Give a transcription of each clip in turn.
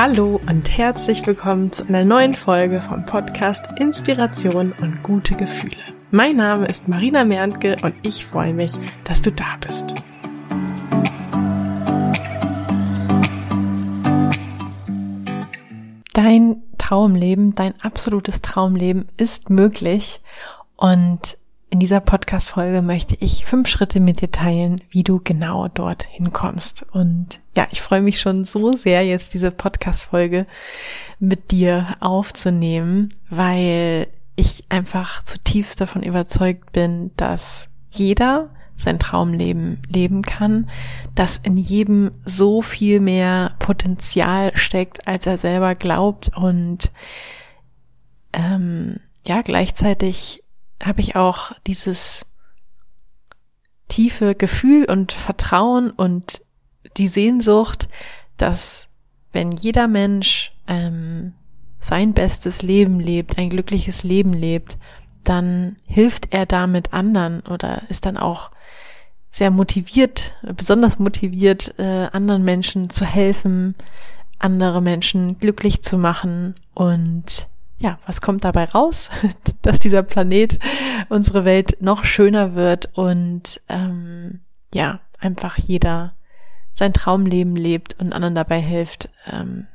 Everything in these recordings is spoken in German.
Hallo und herzlich willkommen zu einer neuen Folge vom Podcast Inspiration und gute Gefühle. Mein Name ist Marina Merntke und ich freue mich, dass du da bist. Dein Traumleben, dein absolutes Traumleben ist möglich und in dieser Podcast-Folge möchte ich fünf Schritte mit dir teilen, wie du genau dorthin kommst. Und ja, ich freue mich schon so sehr, jetzt diese Podcast-Folge mit dir aufzunehmen, weil ich einfach zutiefst davon überzeugt bin, dass jeder sein Traumleben leben kann, dass in jedem so viel mehr Potenzial steckt, als er selber glaubt und ähm, ja, gleichzeitig habe ich auch dieses tiefe Gefühl und Vertrauen und die Sehnsucht, dass wenn jeder Mensch ähm, sein bestes Leben lebt, ein glückliches Leben lebt, dann hilft er damit anderen oder ist dann auch sehr motiviert, besonders motiviert, äh, anderen Menschen zu helfen, andere Menschen glücklich zu machen und ja, was kommt dabei raus? Dass dieser Planet, unsere Welt noch schöner wird und ähm, ja, einfach jeder sein Traumleben lebt und anderen dabei hilft, ähm,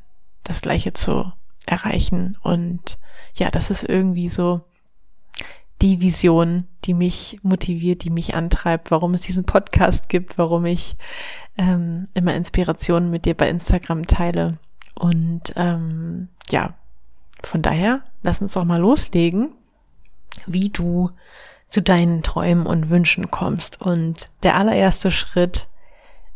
das Gleiche zu erreichen. Und ja, das ist irgendwie so die Vision, die mich motiviert, die mich antreibt, warum es diesen Podcast gibt, warum ich ähm, immer Inspirationen mit dir bei Instagram teile. Und ähm, ja, von daher, lass uns doch mal loslegen, wie du zu deinen Träumen und Wünschen kommst. Und der allererste Schritt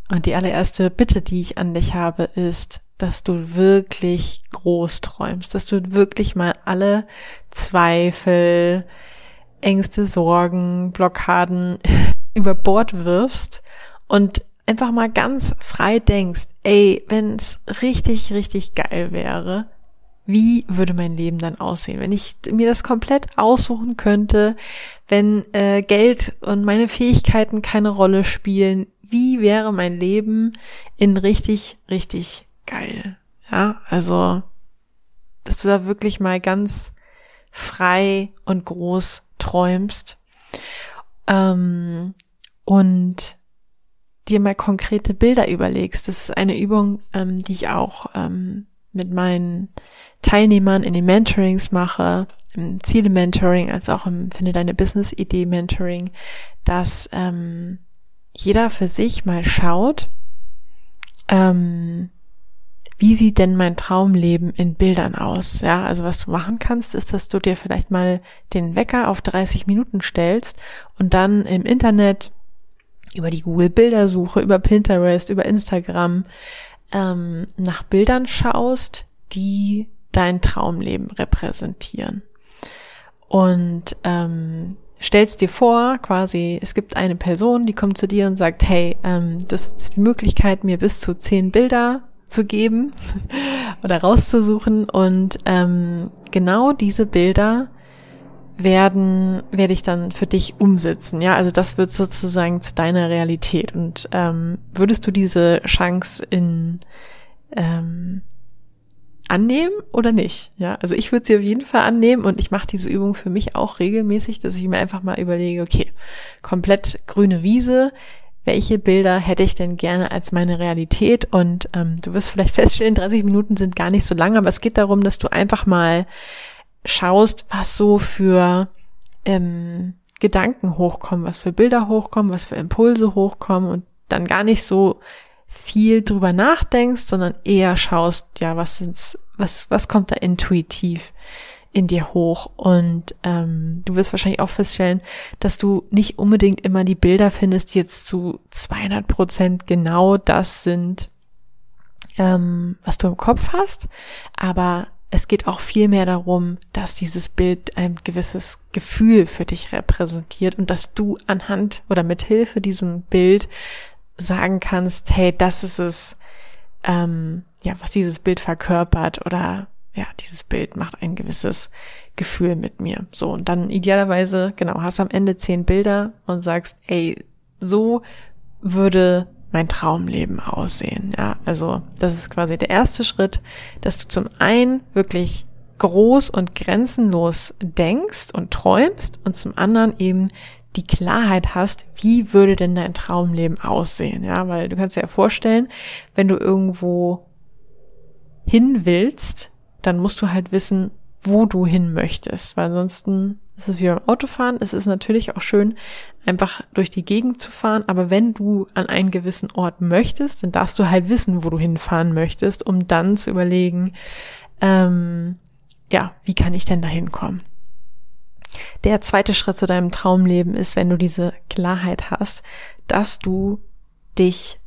und die allererste Bitte, die ich an dich habe, ist, dass du wirklich groß träumst, dass du wirklich mal alle Zweifel, Ängste, Sorgen, Blockaden über Bord wirfst und einfach mal ganz frei denkst, ey, wenn es richtig, richtig geil wäre, wie würde mein Leben dann aussehen, wenn ich mir das komplett aussuchen könnte, wenn äh, Geld und meine Fähigkeiten keine Rolle spielen, wie wäre mein Leben in richtig, richtig geil. Ja, also, dass du da wirklich mal ganz frei und groß träumst ähm, und dir mal konkrete Bilder überlegst. Das ist eine Übung, ähm, die ich auch ähm, mit meinen Teilnehmern in den Mentorings mache, im Ziele-Mentoring als auch im Finde deine Business-Idee-Mentoring, dass ähm, jeder für sich mal schaut, ähm, wie sieht denn mein Traumleben in Bildern aus? Ja, also was du machen kannst, ist, dass du dir vielleicht mal den Wecker auf 30 Minuten stellst und dann im Internet über die Google Bildersuche, über Pinterest, über Instagram ähm, nach Bildern schaust, die dein Traumleben repräsentieren. Und ähm, stellst dir vor, quasi, es gibt eine Person, die kommt zu dir und sagt, hey, ähm, du hast die Möglichkeit, mir bis zu zehn Bilder zu geben oder rauszusuchen. Und ähm, genau diese Bilder werden, werde ich dann für dich umsetzen. Ja, also das wird sozusagen zu deiner Realität. Und ähm, würdest du diese Chance in ähm, annehmen oder nicht? Ja, also ich würde sie auf jeden Fall annehmen und ich mache diese Übung für mich auch regelmäßig, dass ich mir einfach mal überlege, okay, komplett grüne Wiese, welche Bilder hätte ich denn gerne als meine Realität? Und ähm, du wirst vielleicht feststellen, 30 Minuten sind gar nicht so lang, aber es geht darum, dass du einfach mal schaust, was so für ähm, Gedanken hochkommen, was für Bilder hochkommen, was für Impulse hochkommen und dann gar nicht so viel drüber nachdenkst, sondern eher schaust, ja, was sind's, was, was kommt da intuitiv in dir hoch? Und ähm, du wirst wahrscheinlich auch feststellen, dass du nicht unbedingt immer die Bilder findest, die jetzt zu 200 Prozent genau das sind, ähm, was du im Kopf hast, aber es geht auch viel mehr darum, dass dieses Bild ein gewisses Gefühl für dich repräsentiert und dass du anhand oder mit Hilfe diesem Bild sagen kannst, hey, das ist es, ähm, ja, was dieses Bild verkörpert oder ja, dieses Bild macht ein gewisses Gefühl mit mir. So, und dann idealerweise, genau, hast am Ende zehn Bilder und sagst, ey, so würde mein Traumleben aussehen? Ja, also das ist quasi der erste Schritt, dass du zum einen wirklich groß und grenzenlos denkst und träumst und zum anderen eben die Klarheit hast, wie würde denn dein Traumleben aussehen? Ja, weil du kannst dir ja vorstellen, wenn du irgendwo hin willst, dann musst du halt wissen, wo du hin möchtest, weil ansonsten ist es wie beim Autofahren. Es ist natürlich auch schön, einfach durch die Gegend zu fahren, aber wenn du an einen gewissen Ort möchtest, dann darfst du halt wissen, wo du hinfahren möchtest, um dann zu überlegen, ähm, ja, wie kann ich denn da hinkommen? Der zweite Schritt zu deinem Traumleben ist, wenn du diese Klarheit hast, dass du dich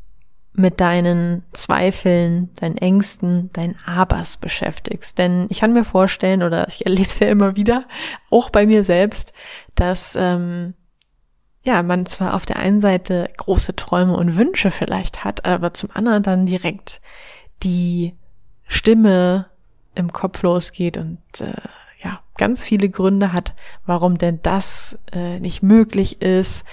mit deinen Zweifeln, deinen Ängsten, deinen Abers beschäftigst. Denn ich kann mir vorstellen, oder ich erlebe es ja immer wieder, auch bei mir selbst, dass ähm, ja man zwar auf der einen Seite große Träume und Wünsche vielleicht hat, aber zum anderen dann direkt die Stimme im Kopf losgeht und äh, ja, ganz viele Gründe hat, warum denn das äh, nicht möglich ist,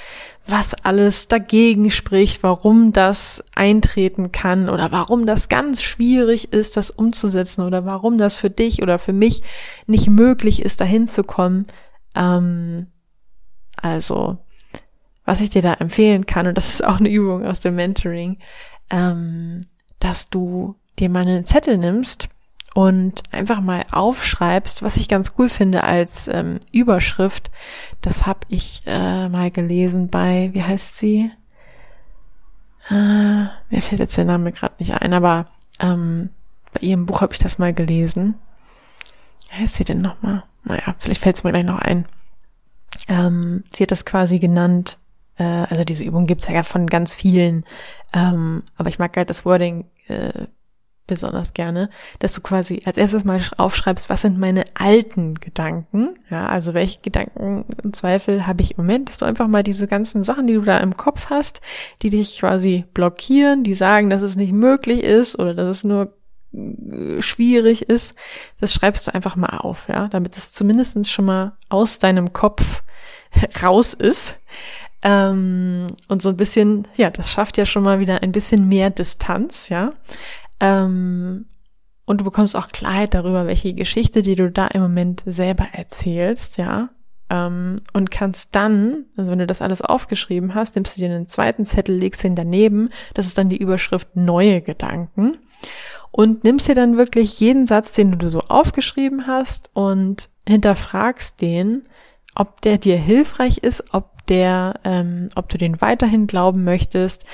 was alles dagegen spricht, warum das eintreten kann oder warum das ganz schwierig ist, das umzusetzen oder warum das für dich oder für mich nicht möglich ist, dahin zu kommen. Ähm, also, was ich dir da empfehlen kann, und das ist auch eine Übung aus dem Mentoring, ähm, dass du dir mal einen Zettel nimmst und einfach mal aufschreibst, was ich ganz cool finde als ähm, Überschrift. Das habe ich äh, mal gelesen bei, wie heißt sie? Äh, mir fällt jetzt der Name gerade nicht ein, aber ähm, bei ihrem Buch habe ich das mal gelesen. Wie heißt sie denn nochmal? Naja, vielleicht fällt es mir gleich noch ein. Ähm, sie hat das quasi genannt, äh, also diese Übung gibt's ja von ganz vielen, ähm, aber ich mag halt das Wording äh, besonders gerne, dass du quasi als erstes mal aufschreibst, was sind meine alten Gedanken, ja, also welche Gedanken im Zweifel habe ich im Moment, dass du einfach mal diese ganzen Sachen, die du da im Kopf hast, die dich quasi blockieren, die sagen, dass es nicht möglich ist oder dass es nur äh, schwierig ist, das schreibst du einfach mal auf, ja, damit es zumindest schon mal aus deinem Kopf raus ist. Ähm, und so ein bisschen, ja, das schafft ja schon mal wieder ein bisschen mehr Distanz, ja. Ähm, und du bekommst auch Klarheit darüber, welche Geschichte, die du da im Moment selber erzählst, ja. Ähm, und kannst dann, also wenn du das alles aufgeschrieben hast, nimmst du dir einen zweiten Zettel, legst den daneben, das ist dann die Überschrift neue Gedanken. Und nimmst dir dann wirklich jeden Satz, den du so aufgeschrieben hast und hinterfragst den, ob der dir hilfreich ist, ob der, ähm, ob du den weiterhin glauben möchtest,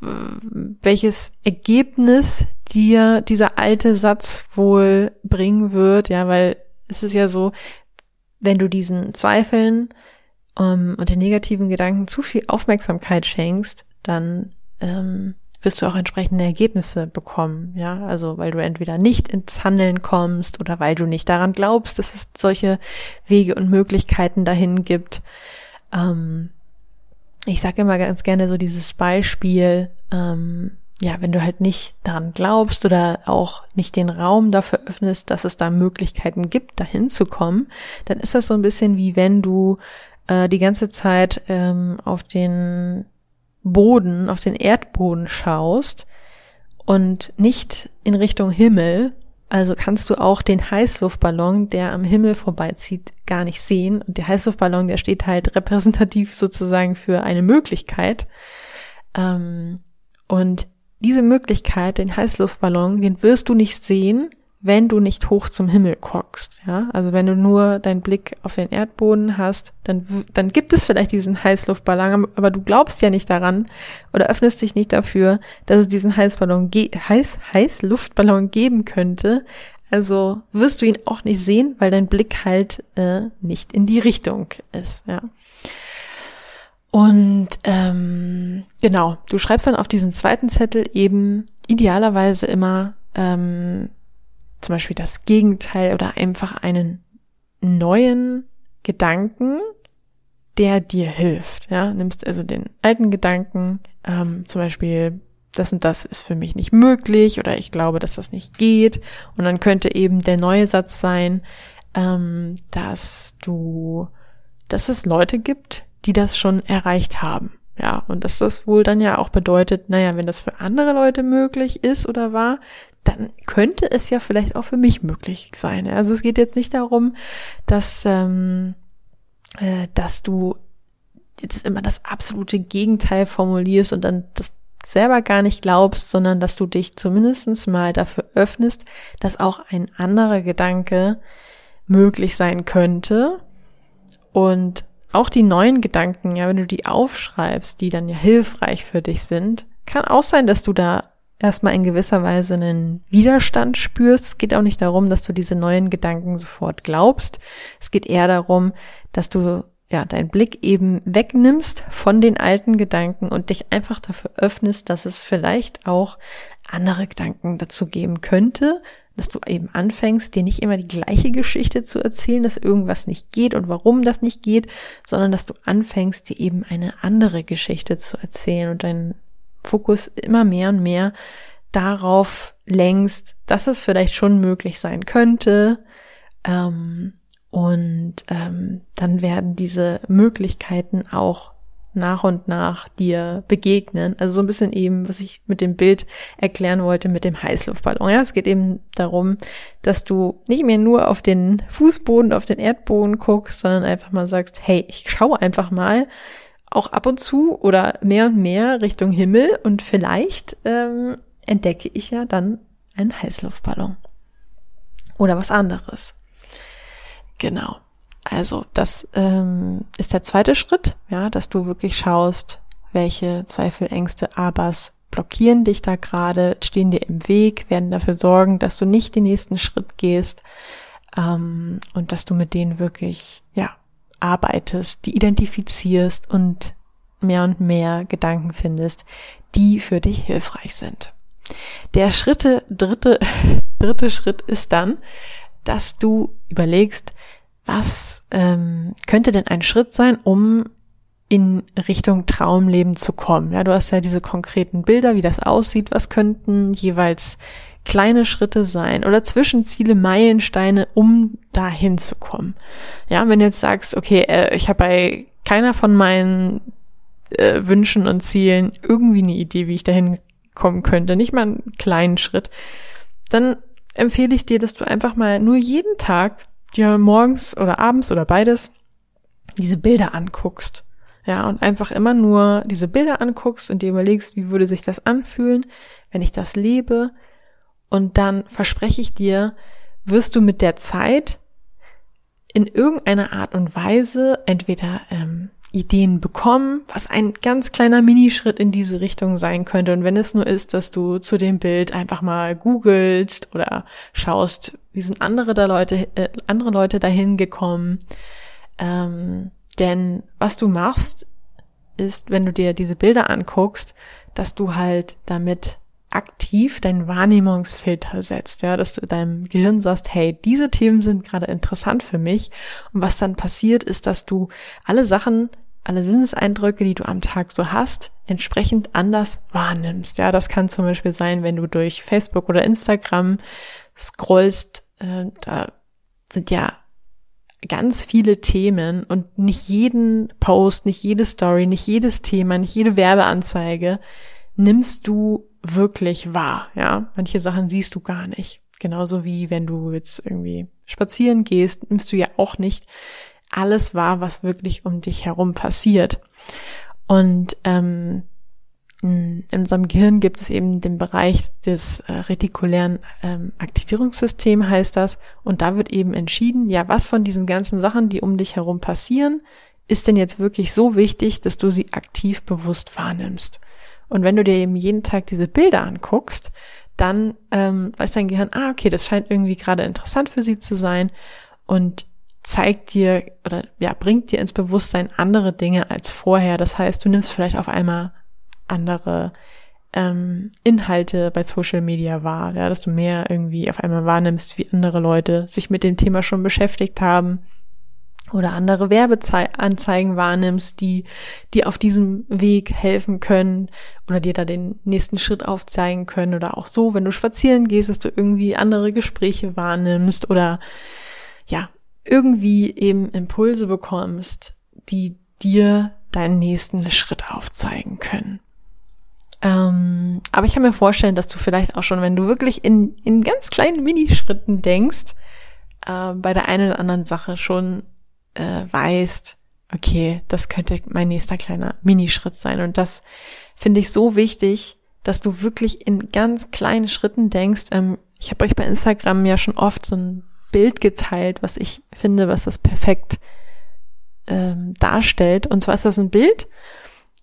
welches Ergebnis dir dieser alte Satz wohl bringen wird, ja, weil es ist ja so, wenn du diesen Zweifeln ähm, und den negativen Gedanken zu viel Aufmerksamkeit schenkst, dann ähm, wirst du auch entsprechende Ergebnisse bekommen, ja, also weil du entweder nicht ins Handeln kommst oder weil du nicht daran glaubst, dass es solche Wege und Möglichkeiten dahin gibt. Ähm, ich sage immer ganz gerne so dieses Beispiel, ähm, ja, wenn du halt nicht daran glaubst oder auch nicht den Raum dafür öffnest, dass es da Möglichkeiten gibt, dahin zu kommen, dann ist das so ein bisschen wie wenn du äh, die ganze Zeit ähm, auf den Boden, auf den Erdboden schaust und nicht in Richtung Himmel also kannst du auch den Heißluftballon, der am Himmel vorbeizieht, gar nicht sehen. Und der Heißluftballon, der steht halt repräsentativ sozusagen für eine Möglichkeit. Ähm, und diese Möglichkeit, den Heißluftballon, den wirst du nicht sehen, wenn du nicht hoch zum Himmel guckst, ja, also wenn du nur deinen Blick auf den Erdboden hast, dann, dann gibt es vielleicht diesen Heißluftballon, aber du glaubst ja nicht daran oder öffnest dich nicht dafür, dass es diesen Heißballon, Heiß, Heißluftballon geben könnte. Also wirst du ihn auch nicht sehen, weil dein Blick halt äh, nicht in die Richtung ist, ja. Und ähm, genau, du schreibst dann auf diesen zweiten Zettel eben idealerweise immer ähm, zum Beispiel das Gegenteil oder einfach einen neuen Gedanken, der dir hilft. Ja, nimmst also den alten Gedanken, ähm, zum Beispiel das und das ist für mich nicht möglich oder ich glaube, dass das nicht geht. Und dann könnte eben der neue Satz sein, ähm, dass du, dass es Leute gibt, die das schon erreicht haben. Ja, und dass das wohl dann ja auch bedeutet, naja, wenn das für andere Leute möglich ist oder war, dann könnte es ja vielleicht auch für mich möglich sein. Also es geht jetzt nicht darum, dass, ähm, äh, dass du jetzt immer das absolute Gegenteil formulierst und dann das selber gar nicht glaubst, sondern dass du dich zumindestens mal dafür öffnest, dass auch ein anderer Gedanke möglich sein könnte. Und auch die neuen Gedanken, ja, wenn du die aufschreibst, die dann ja hilfreich für dich sind, kann auch sein, dass du da erstmal in gewisser Weise einen Widerstand spürst. Es geht auch nicht darum, dass du diese neuen Gedanken sofort glaubst. Es geht eher darum, dass du ja, deinen Blick eben wegnimmst von den alten Gedanken und dich einfach dafür öffnest, dass es vielleicht auch andere Gedanken dazu geben könnte, dass du eben anfängst, dir nicht immer die gleiche Geschichte zu erzählen, dass irgendwas nicht geht und warum das nicht geht, sondern dass du anfängst, dir eben eine andere Geschichte zu erzählen und deinen Fokus immer mehr und mehr darauf lenkst, dass es vielleicht schon möglich sein könnte, ähm, und ähm, dann werden diese Möglichkeiten auch nach und nach dir begegnen. Also so ein bisschen eben, was ich mit dem Bild erklären wollte mit dem Heißluftballon. Ja, es geht eben darum, dass du nicht mehr nur auf den Fußboden, auf den Erdboden guckst, sondern einfach mal sagst, hey, ich schaue einfach mal auch ab und zu oder mehr und mehr Richtung Himmel und vielleicht ähm, entdecke ich ja dann einen Heißluftballon oder was anderes. Genau. Also das ähm, ist der zweite Schritt, ja, dass du wirklich schaust, welche Zweifel, Ängste, Abers blockieren dich da gerade, stehen dir im Weg, werden dafür sorgen, dass du nicht den nächsten Schritt gehst ähm, und dass du mit denen wirklich ja arbeitest, die identifizierst und mehr und mehr Gedanken findest, die für dich hilfreich sind. Der Schritte, dritte, dritte Schritt ist dann, dass du überlegst, was ähm, könnte denn ein Schritt sein, um in Richtung Traumleben zu kommen? Ja, du hast ja diese konkreten Bilder, wie das aussieht. Was könnten jeweils kleine Schritte sein oder Zwischenziele, Meilensteine, um dahin zu kommen? Ja, wenn du jetzt sagst, okay, äh, ich habe bei keiner von meinen äh, Wünschen und Zielen irgendwie eine Idee, wie ich dahin kommen könnte, nicht mal einen kleinen Schritt, dann empfehle ich dir, dass du einfach mal nur jeden Tag dir morgens oder abends oder beides diese Bilder anguckst. Ja, und einfach immer nur diese Bilder anguckst und dir überlegst, wie würde sich das anfühlen, wenn ich das lebe. Und dann verspreche ich dir, wirst du mit der Zeit in irgendeiner Art und Weise entweder ähm, Ideen bekommen, was ein ganz kleiner Minischritt in diese Richtung sein könnte. Und wenn es nur ist, dass du zu dem Bild einfach mal googelst oder schaust, wie sind andere da Leute, äh, andere Leute dahin gekommen. Ähm, denn was du machst, ist, wenn du dir diese Bilder anguckst, dass du halt damit aktiv deinen Wahrnehmungsfilter setzt, ja, dass du deinem Gehirn sagst, hey, diese Themen sind gerade interessant für mich. Und was dann passiert, ist, dass du alle Sachen, alle Sinneseindrücke, die du am Tag so hast, entsprechend anders wahrnimmst. Ja, das kann zum Beispiel sein, wenn du durch Facebook oder Instagram scrollst, äh, da sind ja ganz viele Themen und nicht jeden Post, nicht jede Story, nicht jedes Thema, nicht jede Werbeanzeige nimmst du wirklich wahr, ja. Manche Sachen siehst du gar nicht. Genauso wie wenn du jetzt irgendwie spazieren gehst, nimmst du ja auch nicht alles wahr, was wirklich um dich herum passiert. Und ähm, in unserem Gehirn gibt es eben den Bereich des äh, retikulären ähm, Aktivierungssystems, heißt das. Und da wird eben entschieden, ja, was von diesen ganzen Sachen, die um dich herum passieren, ist denn jetzt wirklich so wichtig, dass du sie aktiv bewusst wahrnimmst. Und wenn du dir eben jeden Tag diese Bilder anguckst, dann ähm, weiß dein Gehirn, ah, okay, das scheint irgendwie gerade interessant für sie zu sein und zeigt dir oder ja, bringt dir ins Bewusstsein andere Dinge als vorher. Das heißt, du nimmst vielleicht auf einmal andere ähm, Inhalte bei Social Media wahr, ja, dass du mehr irgendwie auf einmal wahrnimmst, wie andere Leute sich mit dem Thema schon beschäftigt haben oder andere Werbeanzeigen wahrnimmst, die dir auf diesem Weg helfen können oder dir da den nächsten Schritt aufzeigen können oder auch so, wenn du spazieren gehst, dass du irgendwie andere Gespräche wahrnimmst oder ja, irgendwie eben Impulse bekommst, die dir deinen nächsten Schritt aufzeigen können. Ähm, aber ich kann mir vorstellen, dass du vielleicht auch schon, wenn du wirklich in, in ganz kleinen Minischritten denkst, äh, bei der einen oder anderen Sache schon äh, weißt, okay, das könnte mein nächster kleiner Minischritt sein. Und das finde ich so wichtig, dass du wirklich in ganz kleinen Schritten denkst. Ähm, ich habe euch bei Instagram ja schon oft so ein Bild geteilt, was ich finde, was das perfekt ähm, darstellt. Und zwar ist das ein Bild,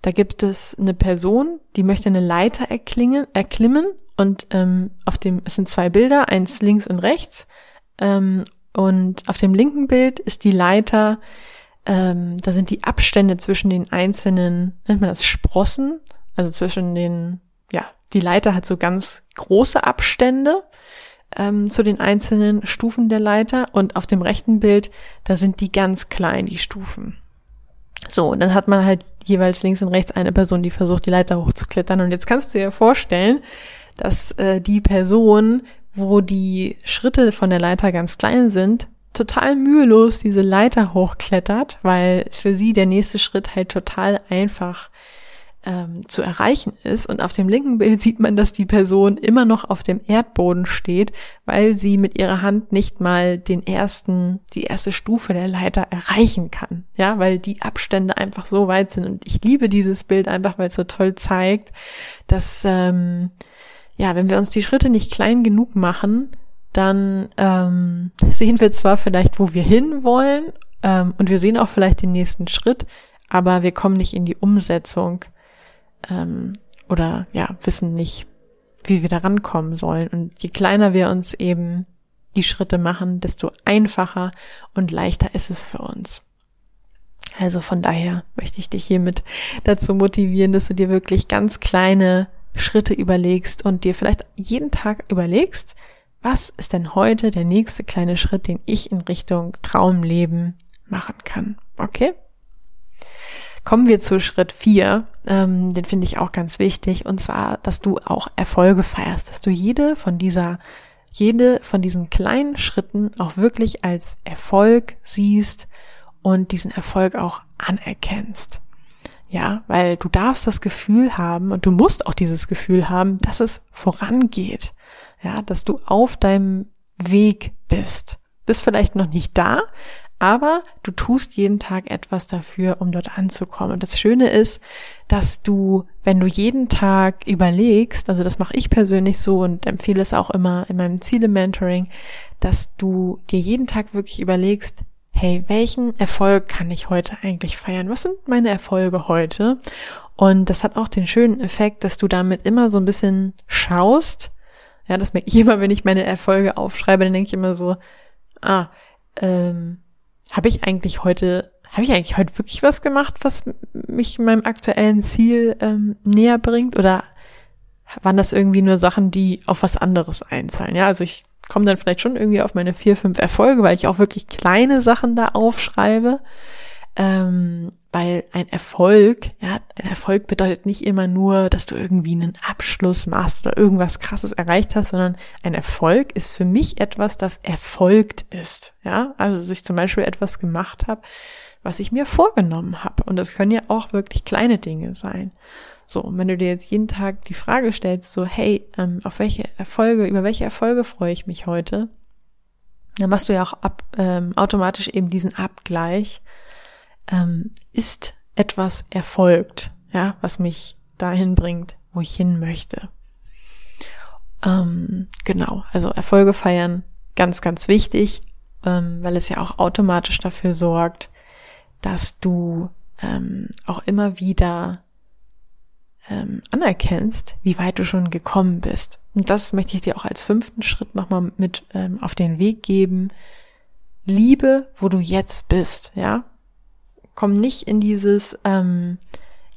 da gibt es eine Person, die möchte eine Leiter erklingen, erklimmen und ähm, auf dem, es sind zwei Bilder, eins links und rechts. Ähm, und auf dem linken Bild ist die Leiter, ähm, da sind die Abstände zwischen den einzelnen, nennt man das Sprossen, also zwischen den, ja, die Leiter hat so ganz große Abstände ähm, zu den einzelnen Stufen der Leiter und auf dem rechten Bild, da sind die ganz klein, die Stufen. So, und dann hat man halt jeweils links und rechts eine Person, die versucht, die Leiter hochzuklettern. Und jetzt kannst du dir vorstellen, dass äh, die Person, wo die Schritte von der Leiter ganz klein sind, total mühelos diese Leiter hochklettert, weil für sie der nächste Schritt halt total einfach ähm, zu erreichen ist. Und auf dem linken Bild sieht man, dass die Person immer noch auf dem Erdboden steht, weil sie mit ihrer Hand nicht mal den ersten, die erste Stufe der Leiter erreichen kann. Ja, weil die Abstände einfach so weit sind. Und ich liebe dieses Bild einfach, weil es so toll zeigt, dass, ähm, ja, wenn wir uns die Schritte nicht klein genug machen, dann ähm, sehen wir zwar vielleicht, wo wir hin wollen, ähm, und wir sehen auch vielleicht den nächsten Schritt, aber wir kommen nicht in die Umsetzung ähm, oder ja, wissen nicht, wie wir da rankommen sollen. Und je kleiner wir uns eben die Schritte machen, desto einfacher und leichter ist es für uns. Also von daher möchte ich dich hiermit dazu motivieren, dass du dir wirklich ganz kleine Schritte überlegst und dir vielleicht jeden Tag überlegst, was ist denn heute der nächste kleine Schritt, den ich in Richtung Traumleben machen kann. Okay? Kommen wir zu Schritt vier. Ähm, den finde ich auch ganz wichtig. Und zwar, dass du auch Erfolge feierst, dass du jede von dieser, jede von diesen kleinen Schritten auch wirklich als Erfolg siehst und diesen Erfolg auch anerkennst. Ja, weil du darfst das Gefühl haben und du musst auch dieses Gefühl haben, dass es vorangeht. Ja, dass du auf deinem Weg bist. Bist vielleicht noch nicht da, aber du tust jeden Tag etwas dafür, um dort anzukommen. Und das Schöne ist, dass du, wenn du jeden Tag überlegst, also das mache ich persönlich so und empfehle es auch immer in meinem Ziele-Mentoring, dass du dir jeden Tag wirklich überlegst, hey, welchen Erfolg kann ich heute eigentlich feiern? Was sind meine Erfolge heute? Und das hat auch den schönen Effekt, dass du damit immer so ein bisschen schaust. Ja, das merke ich immer, wenn ich meine Erfolge aufschreibe, dann denke ich immer so, ah, ähm, habe ich eigentlich heute, habe ich eigentlich heute wirklich was gemacht, was mich meinem aktuellen Ziel ähm, näher bringt? Oder waren das irgendwie nur Sachen, die auf was anderes einzahlen? Ja, also ich komme dann vielleicht schon irgendwie auf meine vier, fünf Erfolge, weil ich auch wirklich kleine Sachen da aufschreibe. Ähm, weil ein Erfolg, ja, ein Erfolg bedeutet nicht immer nur, dass du irgendwie einen Abschluss machst oder irgendwas krasses erreicht hast, sondern ein Erfolg ist für mich etwas, das erfolgt ist, ja, also dass ich zum Beispiel etwas gemacht habe, was ich mir vorgenommen habe und das können ja auch wirklich kleine Dinge sein. So, und wenn du dir jetzt jeden Tag die Frage stellst, so, hey, ähm, auf welche Erfolge, über welche Erfolge freue ich mich heute, dann machst du ja auch ab, ähm, automatisch eben diesen Abgleich ähm, ist etwas erfolgt, ja, was mich dahin bringt, wo ich hin möchte. Ähm, genau, also Erfolge feiern, ganz, ganz wichtig, ähm, weil es ja auch automatisch dafür sorgt, dass du ähm, auch immer wieder ähm, anerkennst, wie weit du schon gekommen bist. Und das möchte ich dir auch als fünften Schritt nochmal mit ähm, auf den Weg geben. Liebe, wo du jetzt bist, ja komm nicht in dieses, ähm,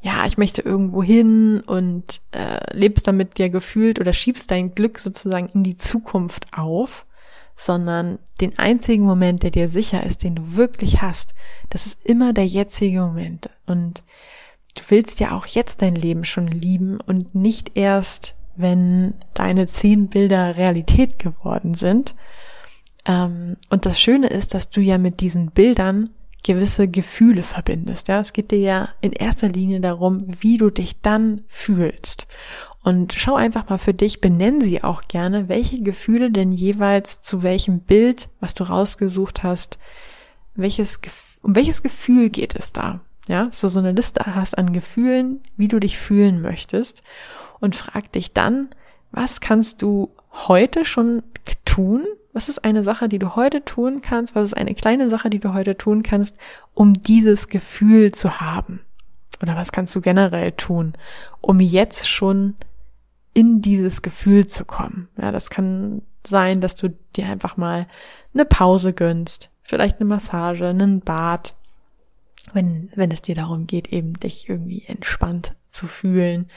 ja, ich möchte irgendwo hin und äh, lebst damit dir gefühlt oder schiebst dein Glück sozusagen in die Zukunft auf, sondern den einzigen Moment, der dir sicher ist, den du wirklich hast, das ist immer der jetzige Moment. Und du willst ja auch jetzt dein Leben schon lieben und nicht erst, wenn deine zehn Bilder Realität geworden sind. Ähm, und das Schöne ist, dass du ja mit diesen Bildern gewisse Gefühle verbindest. Ja, es geht dir ja in erster Linie darum, wie du dich dann fühlst. Und schau einfach mal für dich, benenn sie auch gerne, welche Gefühle denn jeweils zu welchem Bild, was du rausgesucht hast, welches, um welches Gefühl geht es da? Ja, so so eine Liste hast an Gefühlen, wie du dich fühlen möchtest und frag dich dann, was kannst du heute schon tun? Was ist eine Sache, die du heute tun kannst? Was ist eine kleine Sache, die du heute tun kannst, um dieses Gefühl zu haben? Oder was kannst du generell tun, um jetzt schon in dieses Gefühl zu kommen? Ja, das kann sein, dass du dir einfach mal eine Pause gönnst, vielleicht eine Massage, einen Bad, wenn, wenn es dir darum geht, eben dich irgendwie entspannt zu fühlen.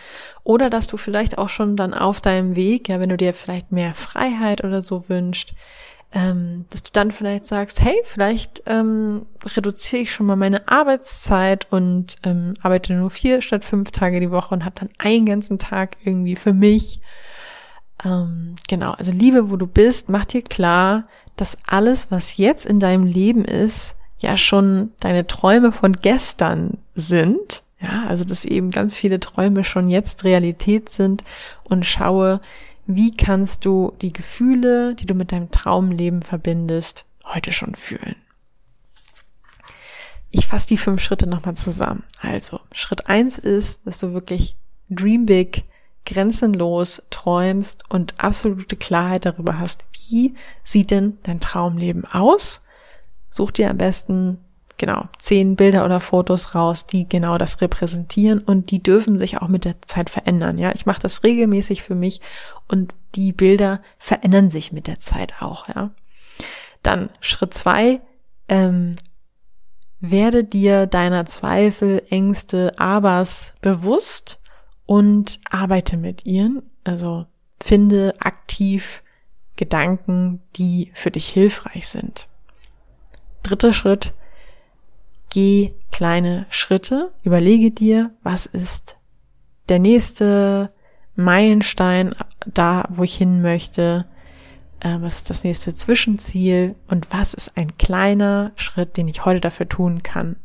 Oder dass du vielleicht auch schon dann auf deinem Weg, ja, wenn du dir vielleicht mehr Freiheit oder so wünscht, ähm, dass du dann vielleicht sagst, hey, vielleicht ähm, reduziere ich schon mal meine Arbeitszeit und ähm, arbeite nur vier statt fünf Tage die Woche und habe dann einen ganzen Tag irgendwie für mich. Ähm, genau, also Liebe, wo du bist, mach dir klar, dass alles, was jetzt in deinem Leben ist, ja schon deine Träume von gestern sind. Ja, also dass eben ganz viele Träume schon jetzt Realität sind und schaue, wie kannst du die Gefühle, die du mit deinem Traumleben verbindest, heute schon fühlen. Ich fasse die fünf Schritte nochmal zusammen. Also, Schritt eins ist, dass du wirklich dream big, grenzenlos träumst und absolute Klarheit darüber hast, wie sieht denn dein Traumleben aus Such dir am besten genau zehn Bilder oder Fotos raus, die genau das repräsentieren und die dürfen sich auch mit der Zeit verändern. Ja, ich mache das regelmäßig für mich und die Bilder verändern sich mit der Zeit auch. Ja, dann Schritt zwei. Ähm, werde dir deiner Zweifel, Ängste, Abers bewusst und arbeite mit ihnen. Also finde aktiv Gedanken, die für dich hilfreich sind. Dritter Schritt, geh kleine Schritte, überlege dir, was ist der nächste Meilenstein da, wo ich hin möchte, äh, was ist das nächste Zwischenziel und was ist ein kleiner Schritt, den ich heute dafür tun kann.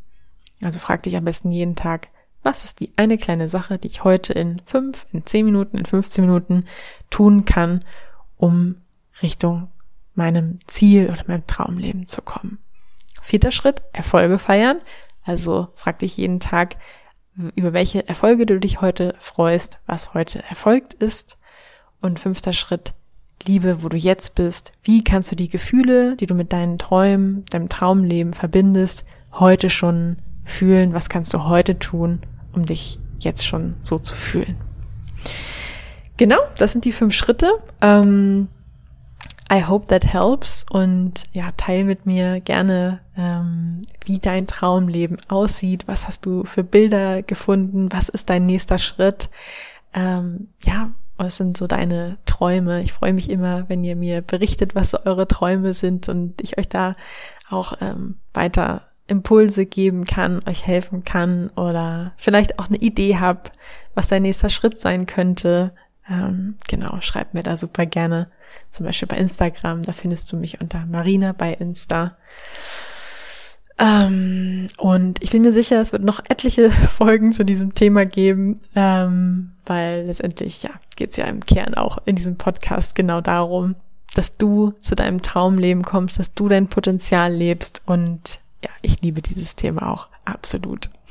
Also frag dich am besten jeden Tag, was ist die eine kleine Sache, die ich heute in fünf, in zehn Minuten, in 15 Minuten tun kann, um Richtung meinem Ziel oder meinem Traumleben zu kommen. Vierter Schritt, Erfolge feiern. Also frag dich jeden Tag, über welche Erfolge du dich heute freust, was heute erfolgt ist. Und fünfter Schritt, Liebe, wo du jetzt bist. Wie kannst du die Gefühle, die du mit deinen Träumen, deinem Traumleben verbindest, heute schon fühlen? Was kannst du heute tun, um dich jetzt schon so zu fühlen? Genau, das sind die fünf Schritte. Ähm, I hope that helps und ja, teil mit mir gerne, ähm, wie dein Traumleben aussieht. Was hast du für Bilder gefunden? Was ist dein nächster Schritt? Ähm, ja, was sind so deine Träume? Ich freue mich immer, wenn ihr mir berichtet, was so eure Träume sind und ich euch da auch ähm, weiter Impulse geben kann, euch helfen kann oder vielleicht auch eine Idee habt, was dein nächster Schritt sein könnte. Ähm, genau, schreibt mir da super gerne zum Beispiel bei Instagram, da findest du mich unter Marina bei Insta. Ähm, und ich bin mir sicher, es wird noch etliche Folgen zu diesem Thema geben, ähm, weil letztendlich, ja, geht es ja im Kern auch in diesem Podcast genau darum, dass du zu deinem Traumleben kommst, dass du dein Potenzial lebst und ja, ich liebe dieses Thema auch absolut.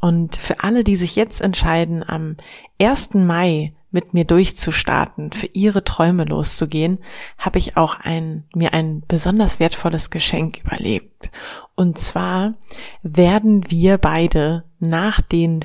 Und für alle, die sich jetzt entscheiden, am 1. Mai mit mir durchzustarten, für ihre Träume loszugehen, habe ich auch ein, mir ein besonders wertvolles Geschenk überlegt. Und zwar werden wir beide nach den